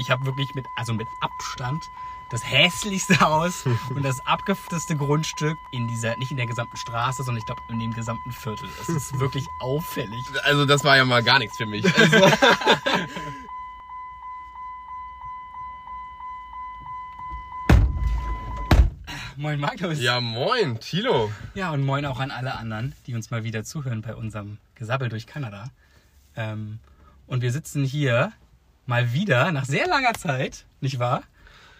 ich habe wirklich mit, also mit Abstand das hässlichste Haus und das abgefufteste Grundstück in dieser, nicht in der gesamten Straße, sondern ich glaube in dem gesamten Viertel. Es ist wirklich auffällig. Also das war ja mal gar nichts für mich. Also, Moin Magnus. ja, moin, Tilo. Ja, und moin auch an alle anderen, die uns mal wieder zuhören bei unserem Gesabbel durch Kanada. Ähm, und wir sitzen hier mal wieder nach sehr langer Zeit, nicht wahr?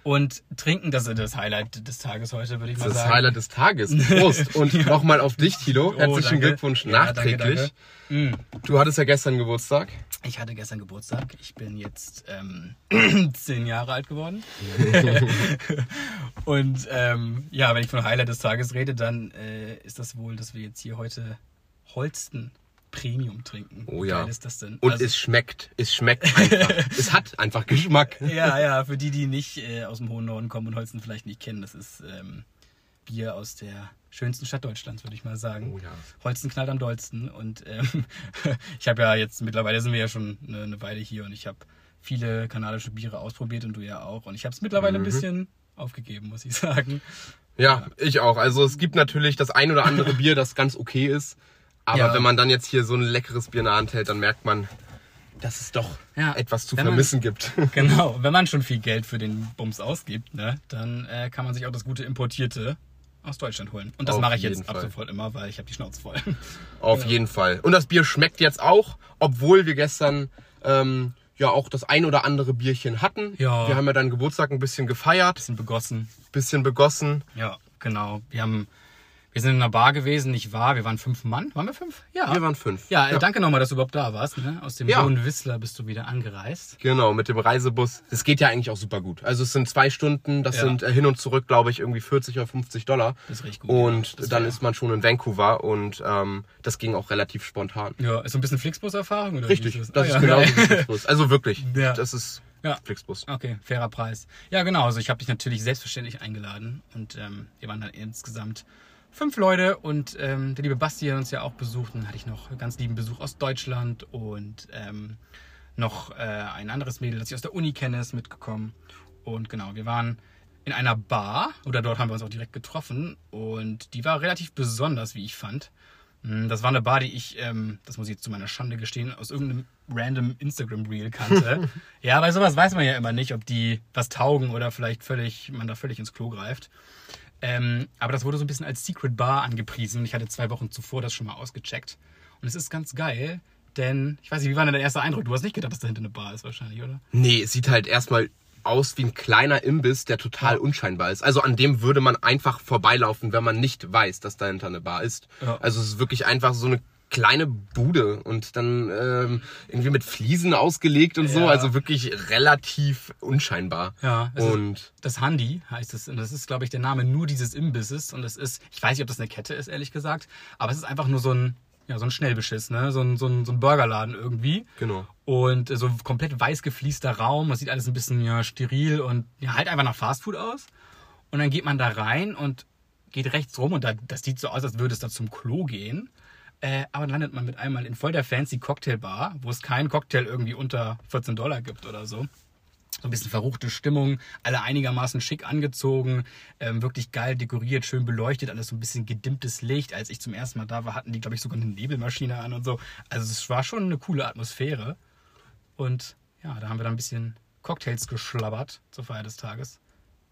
Und trinken, das ist das Highlight des Tages heute, würde ich Das mal ist das sagen. Highlight des Tages. Prost. Und nochmal auf dich, Tilo. Oh, Herzlichen danke. Glückwunsch Ja, nachträglich. danke, Mm. Du hattest ja gestern Geburtstag. Ich hatte gestern Geburtstag. Ich bin jetzt ähm, zehn Jahre alt geworden. und ähm, ja, wenn ich von Highlight des Tages rede, dann äh, ist das wohl, dass wir jetzt hier heute Holsten Premium trinken. Oh Wie ja. geil ist das denn? Und Also- es schmeckt. Es schmeckt einfach. es hat einfach Geschmack. Ja, ja, für die, die nicht äh, aus dem hohen Norden kommen und Holsten vielleicht nicht kennen, das ist ähm, Bier aus der schönsten Stadt Deutschlands, würde ich mal sagen. Oh ja. Holsten knallt am dollsten. Und ähm, ich habe ja jetzt, mittlerweile sind wir ja schon eine, eine Weile hier und ich habe viele kanadische Biere ausprobiert und du ja auch. Und ich habe es mittlerweile Mhm. ein bisschen aufgegeben, muss ich sagen. Ja, ich auch. Also es gibt natürlich das ein oder andere Bier, das ganz okay ist. Aber Ja. wenn man dann jetzt hier so ein leckeres Bier in der Hand hält, dann merkt man, dass es doch Ja, etwas zu wenn man- vermissen gibt. Genau, wenn man schon viel Geld für den Bums ausgibt, ne, dann äh, kann man sich auch das gute Importierte aus Deutschland holen. Und das Auf mache ich jetzt ab sofort immer, weil ich habe die Schnauze voll. Auf jeden Fall. Und das Bier schmeckt jetzt auch, obwohl wir gestern ähm, ja auch das ein oder andere Bierchen hatten. Ja. Wir haben ja deinen Geburtstag ein bisschen gefeiert, Bisschen begossen. bisschen begossen. Ja, genau. Wir haben, wir sind in einer Bar gewesen, nicht wahr? Wir waren fünf Mann. Waren wir fünf? Ja. Wir waren fünf. Ja, äh, danke nochmal, dass du überhaupt da warst. Ne? Aus dem Ja. Hohen Wissler bist du wieder angereist. Genau, mit dem Reisebus. Das geht ja eigentlich auch super gut. Also es sind zwei Stunden, das Ja. sind äh, hin und zurück, glaube ich, irgendwie 40 oder 50 Dollar. Das ist richtig gut, Und ja. Das dann ist man schon in Vancouver und ähm, das ging auch relativ spontan. Ja, ist so ein bisschen Flixbus-Erfahrung? Richtig, ist das Ah, ist ja. genau Ja. Flixbus. Also wirklich, Ja. das ist Ja. Flixbus. Okay, fairer Preis. Ja, genau. Also ich habe dich natürlich selbstverständlich eingeladen und ähm, wir waren dann insgesamt fünf Leute und ähm, der liebe Basti hat uns ja auch besucht. Dann hatte ich noch ganz lieben Besuch aus Deutschland und ähm, noch äh, ein anderes Mädel, das ich aus der Uni kenne, ist mitgekommen. Und genau, wir waren in einer Bar oder dort haben wir uns auch direkt getroffen und die war relativ besonders, wie ich fand. Mm, Das war eine Bar, die ich, ähm, das muss ich jetzt zu meiner Schande gestehen, aus irgendeinem random Instagram-Reel kannte. ja, bei sowas weiß man ja immer nicht, ob die was taugen oder vielleicht völlig, man da völlig ins Klo greift. Ähm, aber das wurde so ein bisschen als Secret Bar angepriesen. Ich hatte zwei Wochen zuvor das schon mal ausgecheckt. Und es ist ganz geil, denn, ich weiß nicht, wie war denn dein erster Eindruck? Du hast nicht gedacht, dass da hinten eine Bar ist wahrscheinlich, oder? Nee, es sieht halt erstmal aus wie ein kleiner Imbiss, der total Ja. unscheinbar ist. Also an dem würde man einfach vorbeilaufen, wenn man nicht weiß, dass dahinter eine Bar ist. Ja. Also es ist wirklich einfach so eine kleine Bude und dann ähm, irgendwie mit Fliesen ausgelegt und so. Ja. Also wirklich relativ unscheinbar. Ja, es ist- Und Das Handy heißt es. Und das ist, glaube ich, der Name nur dieses Imbisses. Und es ist, ich weiß nicht, ob das eine Kette ist, ehrlich gesagt. Aber es ist einfach nur so ein, ja, so ein Schnellbeschiss, ne? So ein, so ein, so ein Burgerladen irgendwie. genau. Und so komplett weiß gefließter Raum. Das sieht alles ein bisschen ja, steril und ja, halt einfach nach Fastfood aus. Und dann geht man da rein und geht rechts rum und da, das sieht so aus, als würde es da zum Klo gehen. Äh, aber dann landet man mit einmal in voll der fancy Cocktailbar, wo es keinen Cocktail irgendwie unter 14 Dollar gibt oder so. So ein bisschen verruchte Stimmung, alle einigermaßen schick angezogen, ähm, wirklich geil dekoriert, schön beleuchtet, alles so ein bisschen gedimmtes Licht. Als ich zum ersten Mal da war, hatten die, glaube ich, sogar eine Nebelmaschine an und so. Also es war schon eine coole Atmosphäre. Und ja, da haben wir dann ein bisschen Cocktails geschlabbert zur Feier des Tages.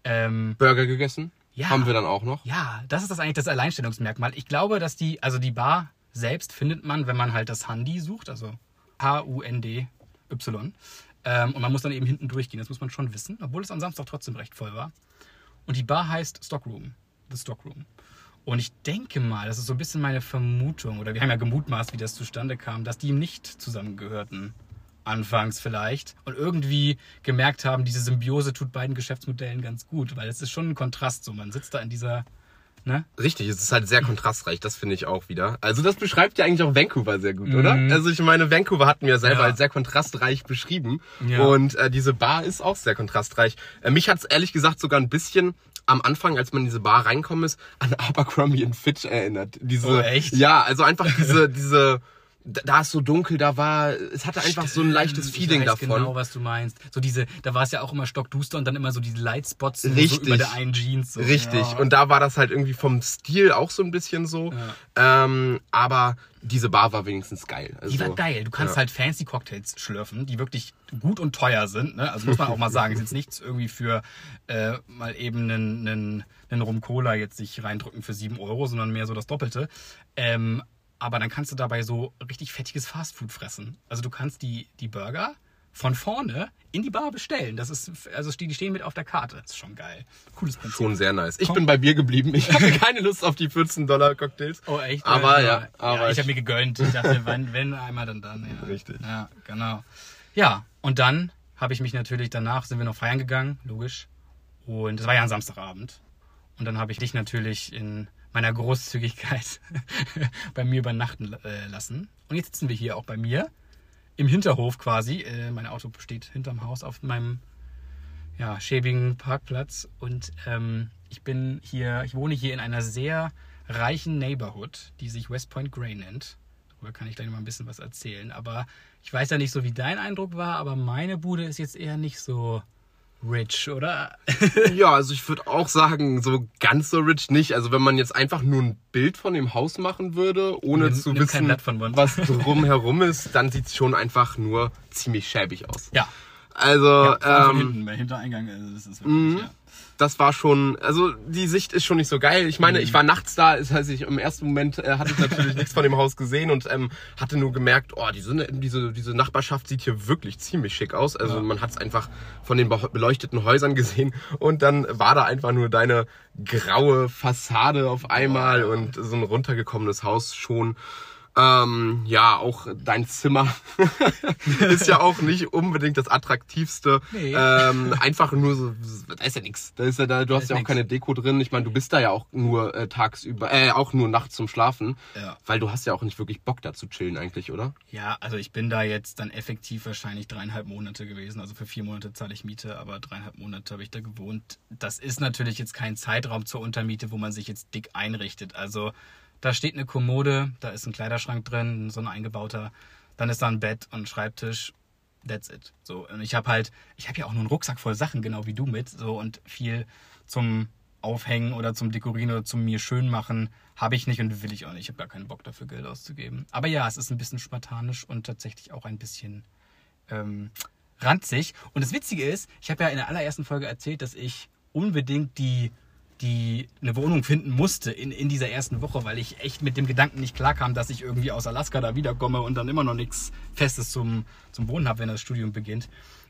Ähm, Burger gegessen. Ja. Haben wir dann auch noch. ja, das ist das eigentlich das Alleinstellungsmerkmal. Ich glaube, dass die, also die Bar selbst findet man, wenn man halt das Handy sucht, also H-U-N-D-Y. Ähm, und man muss dann eben hinten durchgehen, das muss man schon wissen, obwohl es am Samstag trotzdem recht voll war. Und die Bar heißt Stockroom, The Stockroom. Und ich denke mal, das ist so ein bisschen meine Vermutung, oder wir haben ja gemutmaßt, wie das zustande kam, dass die nicht zusammengehörten. Anfangs vielleicht. Und irgendwie gemerkt haben, diese Symbiose tut beiden Geschäftsmodellen ganz gut, weil es ist schon ein Kontrast so. Man sitzt da in dieser, ne? Richtig, es ist halt sehr kontrastreich, das finde ich auch wieder. Also das beschreibt ja eigentlich auch Vancouver sehr gut, oder? Mhm. Also ich meine, Vancouver hatten wir selber Ja. als sehr kontrastreich beschrieben. Ja. Und äh, diese Bar ist auch sehr kontrastreich. Äh, mich hat's ehrlich gesagt sogar ein bisschen am Anfang, als man in diese Bar reinkommen ist, an Abercrombie Fitch erinnert. Diese, Oh, echt? Ja, also einfach diese, diese da ist so dunkel, da war, es hatte einfach so ein leichtes Ich Feeling weiß davon. genau, was du meinst. So diese, da war es ja auch immer stockduster und dann immer so diese Lightspots Richtig. so über der einen Jeans. So. Richtig. Ja. Und da war das halt irgendwie vom Stil auch so ein bisschen so. Ähm, aber diese Bar war wenigstens geil. Also, Die war geil. Du kannst ja. halt fancy Cocktails schlürfen, die wirklich gut und teuer sind. Ne? Also muss man auch mal sagen, ist jetzt nichts irgendwie für äh, mal eben einen, einen, einen Rum Cola jetzt sich reindrücken für 7 Euro, sondern mehr so das Doppelte. Ähm, aber dann kannst du dabei so richtig fettiges Fastfood fressen. Also du kannst die, die Burger von vorne in die Bar bestellen. Das ist, also die stehen mit auf der Karte. Das ist schon geil. Cooles Prinzip. Schon sehr nice. Ich Komm. bin bei Bier geblieben. Ich hatte keine Lust auf die 14 Dollar Cocktails. Oh, echt? Aber ja, ja, aber ich ich- habe mir gegönnt. Ich dachte, wenn, wenn einmal, dann dann. Ja. Richtig. Ja, genau. Ja, und dann habe ich mich natürlich danach, sind wir noch feiern gegangen, logisch. Und es war ja ein Samstagabend. Und dann habe ich dich natürlich in meiner Großzügigkeit bei mir übernachten äh, lassen. Und jetzt sitzen wir hier auch bei mir im Hinterhof quasi. Äh, mein Auto steht hinterm Haus auf meinem ja, schäbigen Parkplatz. Und ähm, ich bin hier, ich wohne hier in einer sehr reichen Neighborhood, die sich West Point Grey nennt. Darüber kann ich gleich mal ein bisschen was erzählen. Aber ich weiß ja nicht so, wie dein Eindruck war, aber meine Bude ist jetzt eher nicht so rich, oder? Ja, also ich würde auch sagen, so ganz so rich nicht. Also wenn man jetzt einfach nur ein Bild von dem Haus machen würde, ohne Nimm- zu nimm wissen, was drumherum ist, dann sieht's schon einfach nur ziemlich schäbig aus. ja. Also, ja ähm, hinten, bei Hintereingang, also das ist wirklich, ja. das war schon, also die Sicht ist schon nicht so geil. Ich meine, ich war nachts da, das heißt, ich, im ersten Moment äh, hatte ich natürlich nichts von dem Haus gesehen und ähm, hatte nur gemerkt, oh, diese, diese, diese Nachbarschaft sieht hier wirklich ziemlich schick aus. Also Ja. man hat es einfach von den be- beleuchteten Häusern gesehen und dann war da einfach nur deine graue Fassade auf einmal und so ein runtergekommenes Haus schon. Ähm, ja, auch dein Zimmer ist ja auch nicht unbedingt das attraktivste. Nee. Ähm, einfach nur so, da ist ja nichts. Da ist ja da, du hast ist ja auch nix. keine Deko drin. Ich meine, du bist da ja auch nur äh, tagsüber, äh, auch nur nachts zum Schlafen. Ja. Weil du hast ja auch nicht wirklich Bock da zu chillen eigentlich, oder? Ja, also ich bin da jetzt dann effektiv wahrscheinlich dreieinhalb Monate gewesen. Also für vier Monate zahle ich Miete, aber dreieinhalb Monate habe ich da gewohnt. Das ist natürlich jetzt kein Zeitraum zur Untermiete, wo man sich jetzt dick einrichtet. Also da steht eine Kommode, da ist ein Kleiderschrank drin, so ein eingebauter. Dann ist da ein Bett und ein Schreibtisch. That's it. So und ich habe halt, ich habe ja auch nur einen Rucksack voll Sachen, genau wie du mit, so und viel zum Aufhängen oder zum Dekorieren oder zum mir schön machen habe ich nicht und will ich auch nicht. Ich habe gar keinen Bock dafür Geld auszugeben. Aber ja, es ist ein bisschen spartanisch und tatsächlich auch ein bisschen ähm, ranzig. Und das Witzige ist, ich habe ja in der allerersten Folge erzählt, dass ich unbedingt die die eine Wohnung finden musste in, in dieser ersten Woche, weil ich echt mit dem Gedanken nicht klarkam, dass ich irgendwie aus Alaska da wiederkomme und dann immer noch nichts Festes zum, zum Wohnen habe, wenn das Studium beginnt.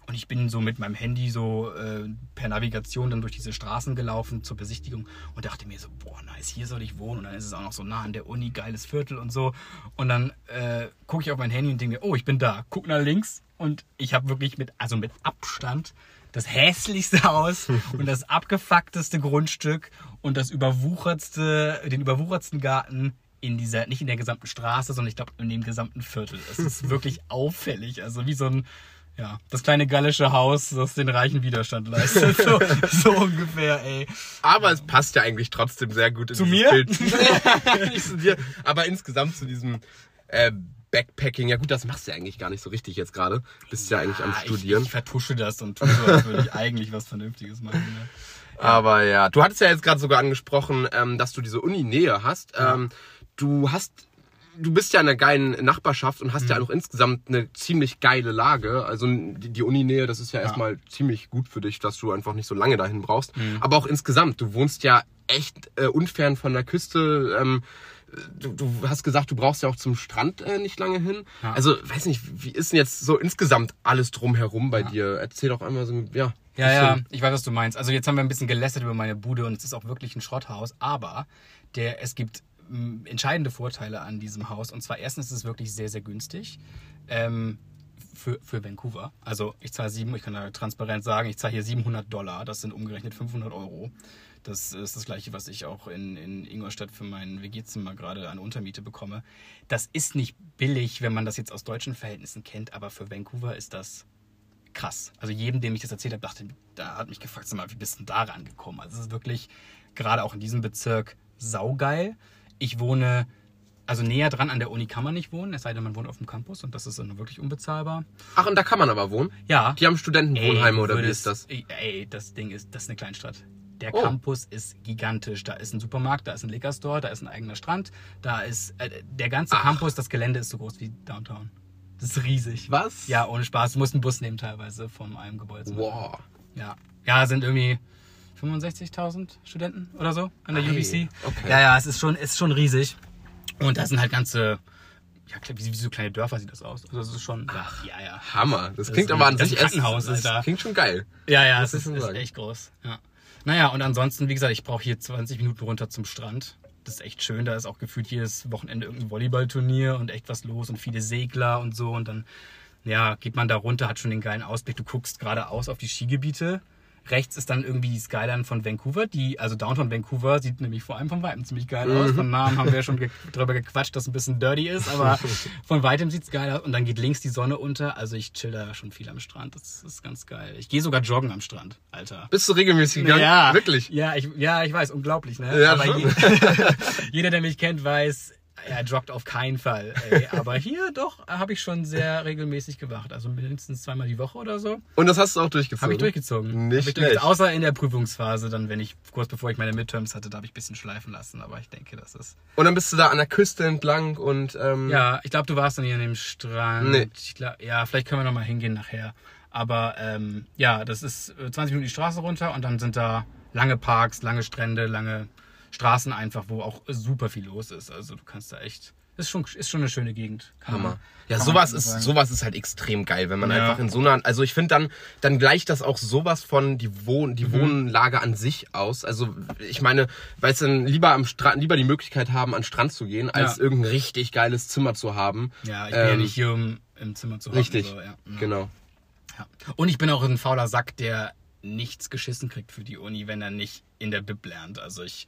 Und ich bin so mit meinem Handy so äh, per Navigation dann durch diese Straßen gelaufen zur Besichtigung und dachte mir so, boah, nice, hier soll ich wohnen. Und dann ist es auch noch so nah an der Uni, geiles Viertel und so. Und dann äh, gucke ich auf mein Handy und denke mir, oh, ich bin da. Guck nach links und ich habe wirklich mit, also mit Abstand das hässlichste Haus und das abgefuckteste Grundstück und das überwuchertste, den überwuchertsten Garten in dieser, nicht in der gesamten Straße, sondern ich glaube in dem gesamten Viertel. Es ist wirklich auffällig. Also wie so ein, ja, das kleine gallische Haus, das den reichen Widerstand leistet. So, so ungefähr, ey. Aber es passt ja eigentlich trotzdem sehr gut in Zu mir? Bild. Nicht zu dir, aber insgesamt zu diesem äh, Backpacking. Ja gut, das machst du ja eigentlich gar nicht so richtig jetzt gerade. Bist ja eigentlich am Studieren. Ich, ich vertusche das und tue so, als würde ich eigentlich was Vernünftiges machen. Ne? Aber ja, du hattest ja jetzt gerade sogar angesprochen, ähm, dass du diese Uni-Nähe hast. Ähm, du hast, du bist ja in einer geilen Nachbarschaft und hast Mhm. ja auch insgesamt eine ziemlich geile Lage. Also die, die Uni-Nähe, das ist ja, erstmal ziemlich gut für dich, dass du einfach nicht so lange dahin brauchst. Mhm. Aber auch insgesamt, du wohnst ja echt äh, unfern von der Küste. Ähm, Du, du hast gesagt, du brauchst ja auch zum Strand äh, nicht lange hin. Ja. Also, weiß nicht, wie ist denn jetzt so insgesamt alles drumherum bei dir? Erzähl doch einmal so, ja. Ja, ja, bisschen- ich weiß, was du meinst. Also jetzt haben wir ein bisschen gelästert über meine Bude und es ist auch wirklich ein Schrotthaus, aber der, es gibt m, entscheidende Vorteile an diesem Haus. Und zwar erstens ist es wirklich sehr, sehr günstig. Ähm, für, für Vancouver. Also ich zahle sieben, ich kann da transparent sagen, ich zahle hier 700 Dollar. Das sind umgerechnet 500 Euro. Das ist das gleiche, was ich auch in, in Ingolstadt für mein WG-Zimmer gerade an Untermiete bekomme. Das ist nicht billig, wenn man das jetzt aus deutschen Verhältnissen kennt, aber für Vancouver ist das krass. Also jedem, dem ich das erzählt habe, dachte, da hat mich gefragt, sag mal, wie bist du da rangekommen? Also es ist wirklich gerade auch in diesem Bezirk saugeil. Ich wohne Also näher dran an der Uni kann man nicht wohnen, es sei denn, man wohnt auf dem Campus und das ist dann wirklich unbezahlbar. Ach, und da kann man aber wohnen? Ja. Die haben Studentenwohnheime Ey, oder wie ist das? Ey, das Ding ist, das ist eine Kleinstadt. Der Oh. Campus ist gigantisch. Da ist ein Supermarkt, da ist ein Liquor Store, da ist ein eigener Strand, da ist äh, der ganze Ach. Campus, das Gelände ist so groß wie Downtown. Das ist riesig. Was? Ja, ohne Spaß. Du musst einen Bus nehmen teilweise von einem Gebäude. Wow. Ja. Ja, sind irgendwie 65.000 Studenten oder so an der Ei, UBC. okay. Ja, ja, es ist schon, ist schon riesig. Und da sind halt ganze, ja, wie, wie so kleine Dörfer sieht das aus. Also das ist schon, ja, ja, ja. Hammer. Das Das klingt ist aber an das sich ist ein Krankenhaus, das Alter. klingt schon geil. Ja, ja, Muss es ist, ist echt groß. Ja. Naja, und ansonsten, wie gesagt, ich brauche hier 20 Minuten runter zum Strand. Das ist echt schön. Da ist auch gefühlt jedes Wochenende irgendein Volleyballturnier und echt was los und viele Segler und so. Und dann, ja, geht man da runter, hat schon den geilen Ausblick. Du guckst geradeaus auf die Skigebiete. Rechts ist dann irgendwie die Skyline von Vancouver. Die, also Downtown Vancouver sieht nämlich vor allem von Weitem ziemlich geil aus. Von Namen haben wir ja schon ge drüber gequatscht, dass es ein bisschen dirty ist, aber von Weitem sieht's geil aus. Und dann geht links die Sonne unter. Also ich chill da schon viel am Strand. Das ist ganz geil. Ich gehe sogar joggen am Strand, Alter. Bist du regelmäßig gegangen? Ja, Wirklich? Ja, ich, ja, ich weiß, unglaublich, ne? Ja, Aber je, jeder, der mich kennt, weiß, er joggt auf keinen Fall. Ey. Aber hier doch habe ich schon sehr regelmäßig gemacht. Also mindestens zweimal die Woche oder so. Und das hast du auch durchgezogen? Habe ich durchgezogen. Nicht ich durchgezogen. Außer in der Prüfungsphase, dann, wenn ich kurz bevor ich meine Midterms hatte, da habe ich ein bisschen schleifen lassen. Aber ich denke, das ist. Und dann bist du da an der Küste entlang und ähm, Ja, ich glaube, du warst dann hier an dem Strand. Nee. Glaub, ja, vielleicht können wir noch mal hingehen nachher. Aber ähm, ja, das ist äh, 20 Minuten die Straße runter und dann sind da lange Parks, lange Strände, lange Straßen einfach, wo auch super viel los ist. Also du kannst da echt. Ist schon, ist schon eine schöne Gegend. Kann man- Hammer. Ja, man sowas schon ist, sagen. sowas ist halt extrem geil, wenn man Ja. einfach in so einer, also ich finde dann, dann gleicht das auch sowas von die, Wohn, Mhm. die Wohnlage an sich aus. Also ich meine, weißt du, lieber am Strand, lieber die Möglichkeit haben, an den Strand zu gehen, als Ja. irgendein richtig geiles Zimmer zu haben. Ja, ich bin ja Ähm, nicht hier, um im Zimmer zu hocken, Richtig, So, ja. Ja. genau. Ja. Und ich bin auch ein fauler Sack, der nichts geschissen kriegt für die Uni, wenn er nicht in der Bib lernt. Also ich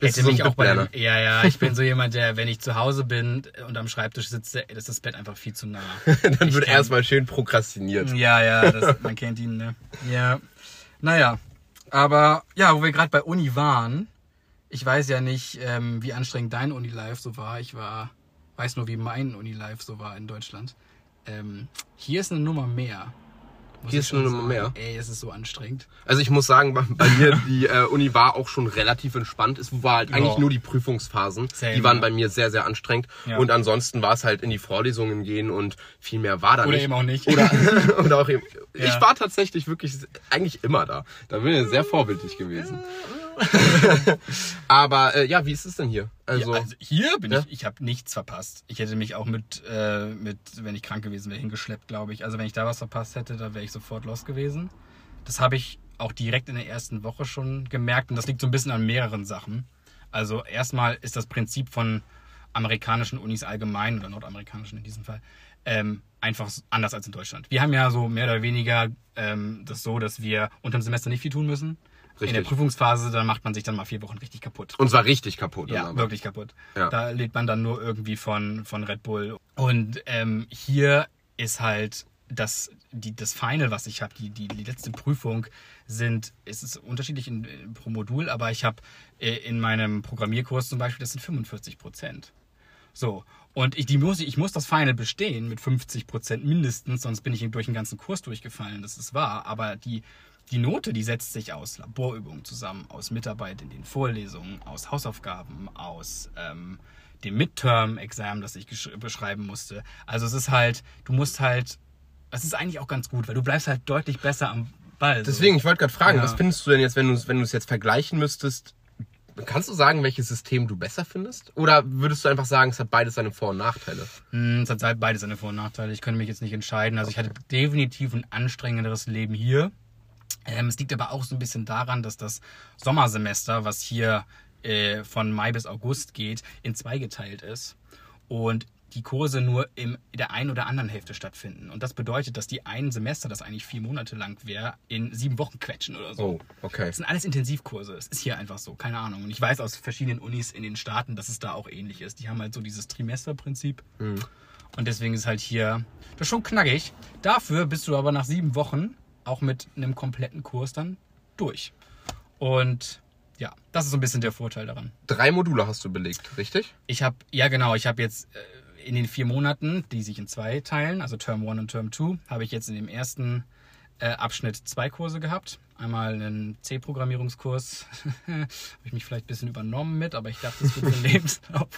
Bist hätte so mich auch bei dem? Ja, ja, ich bin so jemand, der, wenn ich zu Hause bin und am Schreibtisch sitze, ist das Bett einfach viel zu nah. Dann Ich wird kann- erstmal schön prokrastiniert. Ja, ja, das, man kennt ihn, ne? Ja. Naja. Aber ja, wo wir gerade bei Uni waren, ich weiß ja nicht, ähm, wie anstrengend dein Uni-Life so war. Ich war, weiß nur, wie mein Uni-Life so war in Deutschland. Ähm, hier ist eine Nummer mehr. Hier ist Nummer sagen. mehr? Ey, es ist so anstrengend. Also ich muss sagen, bei, bei mir, die äh, Uni war auch schon relativ entspannt. Es war halt Ja. eigentlich nur die Prüfungsphasen. Same, die waren ja. bei mir sehr, sehr anstrengend. Ja. Und ansonsten war es halt in die Vorlesungen gehen und viel mehr war da Oder nicht. eben auch nicht. Oder, oder auch eben. Ja. Ich war tatsächlich wirklich eigentlich immer da. Da bin ich sehr vorbildlich gewesen. Aber äh, ja, wie ist es denn hier? Also, ja, also hier bin Ja? ich, ich habe nichts verpasst. Ich hätte mich auch mit, äh, mit wenn ich krank gewesen wäre, hingeschleppt, glaube ich. Also wenn ich da was verpasst hätte, da wäre ich sofort los gewesen. Das habe ich auch direkt in der ersten Woche schon gemerkt und das liegt so ein bisschen an mehreren Sachen. Also erstmal ist das Prinzip von amerikanischen Unis allgemein oder nordamerikanischen in diesem Fall ähm, einfach anders als in Deutschland. Wir haben ja so mehr oder weniger ähm, das so, dass wir unter dem Semester nicht viel tun müssen. In der Richtig. Prüfungsphase, dann macht man sich dann mal vier Wochen richtig kaputt. und zwar richtig kaputt. Ja, aber. wirklich kaputt. Ja. Da lebt man dann nur irgendwie von, von Red Bull. Und ähm, hier ist halt das, die, das Final, was ich habe, die, die, die letzte Prüfung, sind, es ist unterschiedlich in, in, pro Modul, aber ich habe äh, in meinem Programmierkurs zum Beispiel, das sind 45 Prozent. So. Und ich, die muss, ich muss das Final bestehen mit 50 Prozent mindestens, sonst bin ich durch den ganzen Kurs durchgefallen. Das ist wahr. Aber die, die Note, die setzt sich aus Laborübungen zusammen, aus Mitarbeit in den Vorlesungen, aus Hausaufgaben, aus ähm, dem Midterm-Examen, das ich beschreiben musste. Also es ist halt, du musst halt, das ist eigentlich auch ganz gut, weil du bleibst halt deutlich besser am Ball. so. Deswegen, ich wollte gerade fragen, Ja. was findest du denn jetzt, wenn du es wenn es jetzt vergleichen müsstest? Kannst du sagen, welches System du besser findest? Oder würdest du einfach sagen, es hat beides seine Vor- und Nachteile? Hm, Es hat beides seine Vor- und Nachteile. Ich könnte mich jetzt nicht entscheiden. Also ich hatte definitiv ein anstrengenderes Leben hier. Ähm, es liegt aber auch so ein bisschen daran, dass das Sommersemester, was hier äh, von Mai bis August geht, in zwei geteilt ist. Und die Kurse nur in der einen oder anderen Hälfte stattfinden. Und das bedeutet, dass die ein Semester, das eigentlich vier Monate lang wäre, in sieben Wochen quetschen oder so. Oh, okay. Das sind alles Intensivkurse. Es ist hier einfach so, keine Ahnung. Und ich weiß aus verschiedenen Unis in den Staaten, dass es da auch ähnlich ist. Die haben halt so dieses Trimesterprinzip. Und deswegen ist halt hier das ist schon knackig. Dafür bist du aber nach sieben Wochen auch mit einem kompletten Kurs dann durch. Und ja, das ist so ein bisschen der Vorteil daran. Drei Module hast du belegt, richtig? Ich habe, ja genau, ich habe jetzt äh, in den vier Monaten, die sich in zwei teilen, also Term 1 und Term 2, habe ich jetzt in dem ersten äh, Abschnitt zwei Kurse gehabt. Einmal einen C-Programmierungskurs, habe ich mich vielleicht ein bisschen übernommen mit, aber ich dachte, das wird den Lebenslauf.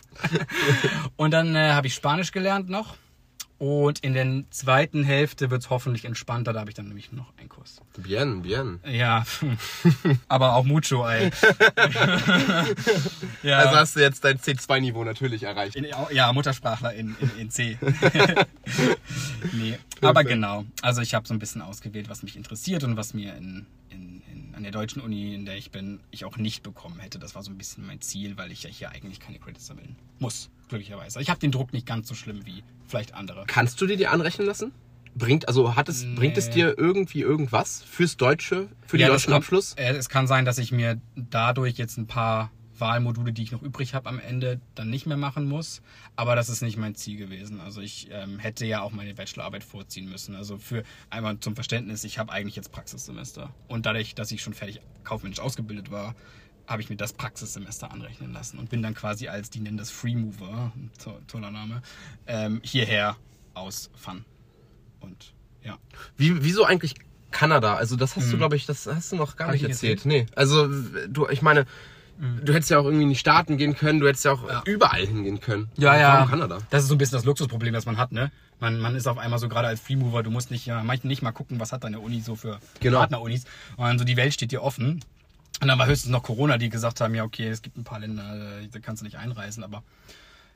und dann äh, habe ich Spanisch gelernt noch. Und in der zweiten Hälfte wird es hoffentlich entspannter, da habe ich dann nämlich noch einen Kurs. Bien, bien. Ja, aber auch mucho, ey. ja. Also hast du jetzt dein C2-Niveau natürlich erreicht. In, ja, Muttersprachler in, in, in C. nee, aber genau. Also ich habe so ein bisschen ausgewählt, was mich interessiert und was mir in, in, in, an der deutschen Uni, in der ich bin, ich auch nicht bekommen hätte. Das war so ein bisschen mein Ziel, weil ich ja hier eigentlich keine Credits sammeln muss, glücklicherweise. Ich habe den Druck nicht ganz so schlimm wie vielleicht andere. Kannst du dir die anrechnen lassen? Bringt, also hat es, bringt es dir irgendwie irgendwas fürs Deutsche, für den Ja, das deutschen kann- Abschluss? Äh, es kann sein, dass ich mir dadurch jetzt ein paar Wahlmodule, die ich noch übrig habe am Ende, dann nicht mehr machen muss. Aber das ist nicht mein Ziel gewesen. Also ich ähm, hätte ja auch meine Bachelorarbeit vorziehen müssen. Also für einmal zum Verständnis, ich habe eigentlich jetzt Praxissemester. Und dadurch, dass ich schon fertig kaufmännisch ausgebildet war, habe ich mir das Praxissemester anrechnen lassen und bin dann quasi als, die nennen das Free Mover, toller Name, ähm, hierher aus Fun. Und ja. Wie, wieso eigentlich Kanada? Also das hast du, glaube ich, das hast du noch gar Hm. Hab nicht ich erzählt. Nee. Also du, ich meine, du hättest ja auch irgendwie in die Staaten gehen können, du hättest ja auch. Ja. überall hingehen können. Ja, ja. Kanada? Das ist so ein bisschen das Luxusproblem, das man hat, ne? Man, man ist auf einmal so gerade als Freemover, du musst nicht, ja, manchmal nicht mal gucken, was hat deine Uni so für Genau. Partnerunis. Und so die Welt steht dir offen. Und dann war höchstens noch Corona, die gesagt haben, ja, okay, es gibt ein paar Länder, äh, da kannst du nicht einreisen. Aber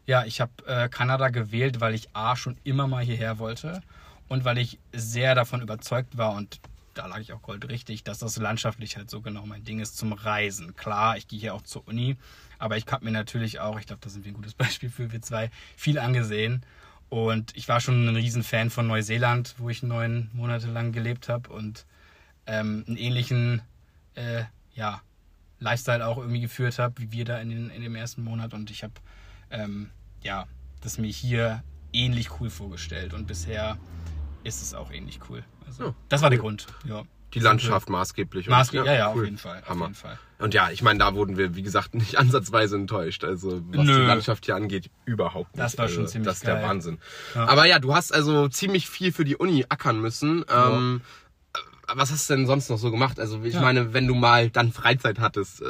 ja, ich habe äh, Kanada gewählt, weil ich A schon immer mal hierher wollte und weil ich sehr davon überzeugt war und da lag ich auch goldrichtig, dass das landschaftlich halt so genau mein Ding ist zum Reisen. Klar, ich gehe hier auch zur Uni, aber ich habe mir natürlich auch, ich glaube, da sind wir ein gutes Beispiel für, wir zwei, viel angesehen. Und ich war schon ein Riesenfan von Neuseeland, wo ich neun Monate lang gelebt habe und ähm, einen ähnlichen äh, ja, Lifestyle auch irgendwie geführt habe, wie wir da in, den, in dem ersten Monat. Und ich habe ähm, ja, das mir hier ähnlich cool vorgestellt. Und bisher ist es auch ähnlich cool. Also, Ja, das war der Grund. Ja. Die Landschaft maßgeblich. Und- Maßgeblich, ja, ja, cool. auf jeden Fall. Hammer. jeden Fall. Und ja, ich meine, da wurden wir, wie gesagt, nicht ansatzweise enttäuscht. Also was Nö. die Landschaft hier angeht, überhaupt nicht. Das war schon also, ziemlich Das ist der. Wahnsinn. Ja. Aber ja, du hast also ziemlich viel für die Uni ackern müssen. Ähm, was hast du denn sonst noch so gemacht? Also ich Ja. meine, wenn du mal dann Freizeit hattest, äh,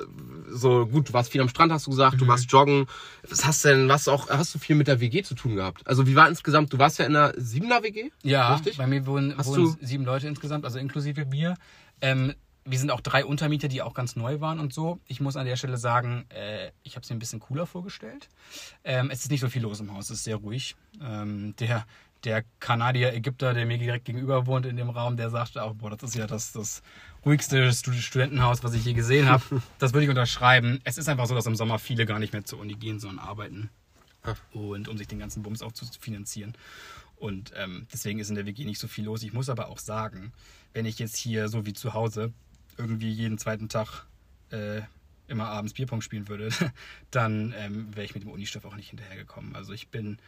so gut, du warst viel am Strand, hast du gesagt, Mhm. du warst joggen. Was hast denn, was auch, hast du viel mit der WG zu tun gehabt? Also wie war insgesamt, du warst ja in einer Siebener WG? Ja, Richtig? bei mir wohnen, Hast wohnen du- sieben Leute insgesamt, also inklusive mir. Ähm, wir sind auch drei Untermieter, die auch ganz neu waren und so. Ich muss an der Stelle sagen, äh, ich habe es mir ein bisschen cooler vorgestellt. Ähm, es ist nicht so viel los im Haus, es ist sehr ruhig. Ähm, der, der Kanadier, Ägypter, der mir direkt gegenüber wohnt in dem Raum, der sagte auch, boah, das ist ja das, das ruhigste Stud Studentenhaus, was ich je gesehen habe. Das würde ich unterschreiben. Es ist einfach so, dass im Sommer viele gar nicht mehr zur Uni gehen, sondern arbeiten. Und um sich den ganzen Bums auch zu finanzieren. Und ähm, deswegen ist in der WG nicht so viel los. Ich muss aber auch sagen, wenn ich jetzt hier so wie zu Hause irgendwie jeden zweiten Tag äh, immer abends Bierpong spielen würde, dann ähm, wäre ich mit dem Unistoff auch nicht hinterhergekommen. Also ich bin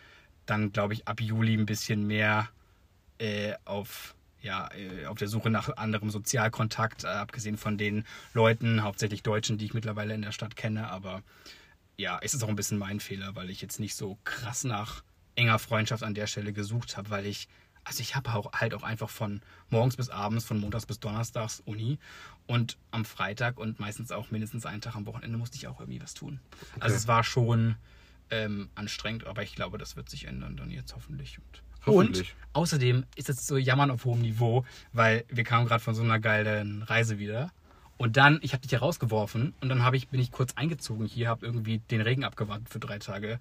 dann, glaube ich, ab Juli ein bisschen mehr äh, auf, ja, äh, auf der Suche nach anderem Sozialkontakt, äh, abgesehen von den Leuten, hauptsächlich Deutschen, die ich mittlerweile in der Stadt kenne. Aber ja, es ist auch ein bisschen mein Fehler, weil ich jetzt nicht so krass nach enger Freundschaft an der Stelle gesucht habe, weil ich, also ich habe auch halt auch einfach von morgens bis abends, von montags bis donnerstags Uni und am Freitag und meistens auch mindestens einen Tag am Wochenende musste ich auch irgendwie was tun. Also es war schon ähm, anstrengend, aber ich glaube, das wird sich ändern dann jetzt hoffentlich. Und, und außerdem ist es so Jammern auf hohem Niveau, weil wir kamen gerade von so einer geilen Reise wieder. Und dann, ich habe dich hier rausgeworfen und dann hab ich, bin ich kurz eingezogen hier, habe irgendwie den Regen abgewartet für drei Tage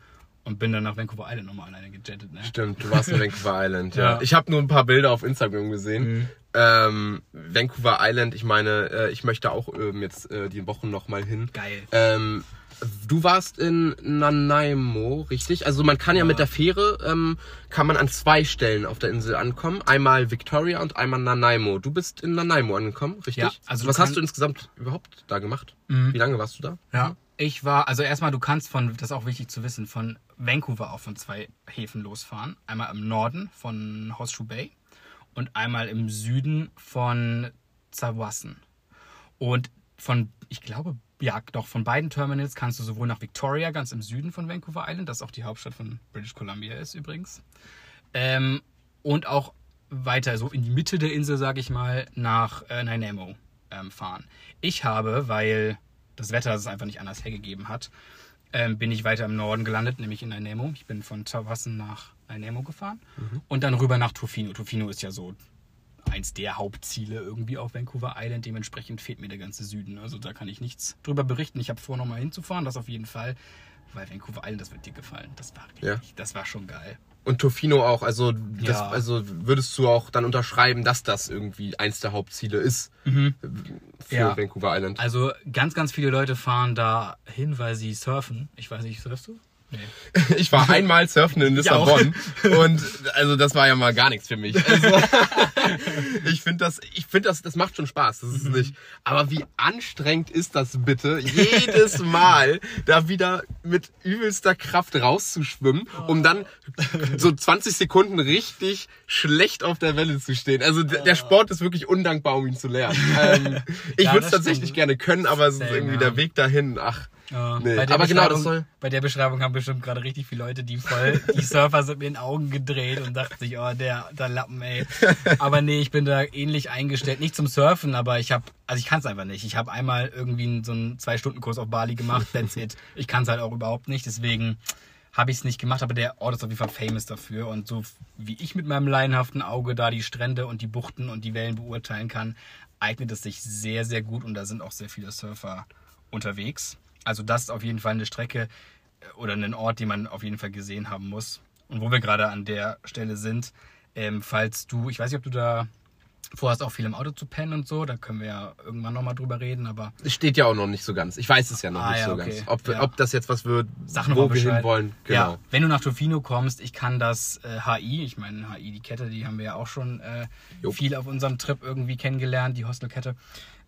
und bin dann nach Vancouver Island nochmal alleine gejettet. Ne? Stimmt, du warst in Vancouver Island. Ja. Ja. Mhm. Ich habe nur ein paar Bilder auf Instagram gesehen. Ähm, Vancouver Island, ich meine, äh, ich möchte auch ähm, jetzt äh, die Wochen noch mal hin. Geil. Ähm, du warst in Nanaimo, richtig? Also man kann ja, Ja. mit der Fähre, ähm, kann man an zwei Stellen auf der Insel ankommen. Einmal Victoria und einmal Nanaimo. Du bist in Nanaimo angekommen, richtig? Ja, also Was hast du insgesamt überhaupt da gemacht? Mhm. Wie lange warst du da? Ja. Ich war, also erstmal, du kannst von, das ist auch wichtig zu wissen, von Vancouver auch von zwei Häfen losfahren. Einmal im Norden von Horseshoe Bay und einmal im Süden von Zawassen. Und von, ich glaube, ja, doch von beiden Terminals kannst du sowohl nach Victoria, ganz im Süden von Vancouver Island, das auch die Hauptstadt von British Columbia ist übrigens, ähm, und auch weiter so in die Mitte der Insel, sage ich mal, nach äh, Nanaimo ähm, fahren. Ich habe, weil das Wetter es einfach nicht anders hergegeben hat, ähm, bin ich weiter im Norden gelandet, nämlich in Nanaimo. Ich bin von Tawassen nach Nanaimo gefahren und dann rüber nach Tofino. Tofino ist ja so eins der Hauptziele irgendwie auf Vancouver Island. Dementsprechend fehlt mir der ganze Süden. Also da kann ich nichts drüber berichten. Ich habe vor, nochmal hinzufahren, das auf jeden Fall. Weil Vancouver Island, das wird dir gefallen. Das war richtig, Ja. das war schon geil. Und Tofino auch, also, das, Ja. also würdest du auch dann unterschreiben, dass das irgendwie eins der Hauptziele ist für Mhm. Ja. Vancouver Island? Also ganz, ganz viele Leute fahren da hin, weil sie surfen. Ich weiß nicht, surfst du? Nee. Ich war einmal surfen in. Lissabon und also das war ja mal gar nichts für mich. Also, ich finde das, ich finde das, das macht schon Spaß. Das ist Mhm. nicht. Aber wie anstrengend ist das bitte, jedes Mal da wieder mit übelster Kraft rauszuschwimmen, um dann so 20 Sekunden richtig schlecht auf der Welle zu stehen. Also der, der Sport ist wirklich undankbar, um ihn zu lernen. Ähm, ich Ja, würde es tatsächlich stimmt. gerne können, aber es ist irgendwie der Weg dahin. Ach, Ja, nee. bei der Aber genau, das Beschreibung- soll. Bei der Beschreibung haben bestimmt gerade richtig viele Leute, die voll, die Surfer sind mir in den Augen gedreht und dachten sich, oh, der, der Lappen, ey. Aber nee, ich bin da ähnlich eingestellt. Nicht zum Surfen, aber ich habe, also ich kann es einfach nicht. Ich habe einmal irgendwie einen- so einen Zwei-Stunden-Kurs auf Bali gemacht, that's it. Ich kann es halt auch überhaupt nicht, deswegen habe ich es nicht gemacht, aber der Ort ist auf jeden Fall famous dafür. Und so wie ich mit meinem laienhaften Auge da die Strände und die Buchten und die Wellen beurteilen kann, eignet es sich sehr, sehr gut und da sind auch sehr viele Surfer unterwegs. Also das ist auf jeden Fall eine Strecke äh, oder ein Ort, den man auf jeden Fall gesehen haben muss. Und wo wir gerade an der Stelle sind, ähm, falls du, ich weiß nicht, ob du da vorhast, auch viel im Auto zu pennen und so, da können wir ja irgendwann nochmal drüber reden, aber Es steht ja auch noch nicht so ganz. Ich weiß es ja noch Ah, nicht ja, so okay. ganz. Ob, Ja. ob das jetzt was wird, Sag wo wir hinwollen. Genau. Ja, wenn du nach Tofino kommst, ich kann das äh, HI, ich meine HI, die Kette, die haben wir ja auch schon äh, viel auf unserem Trip irgendwie kennengelernt, die Hostelkette.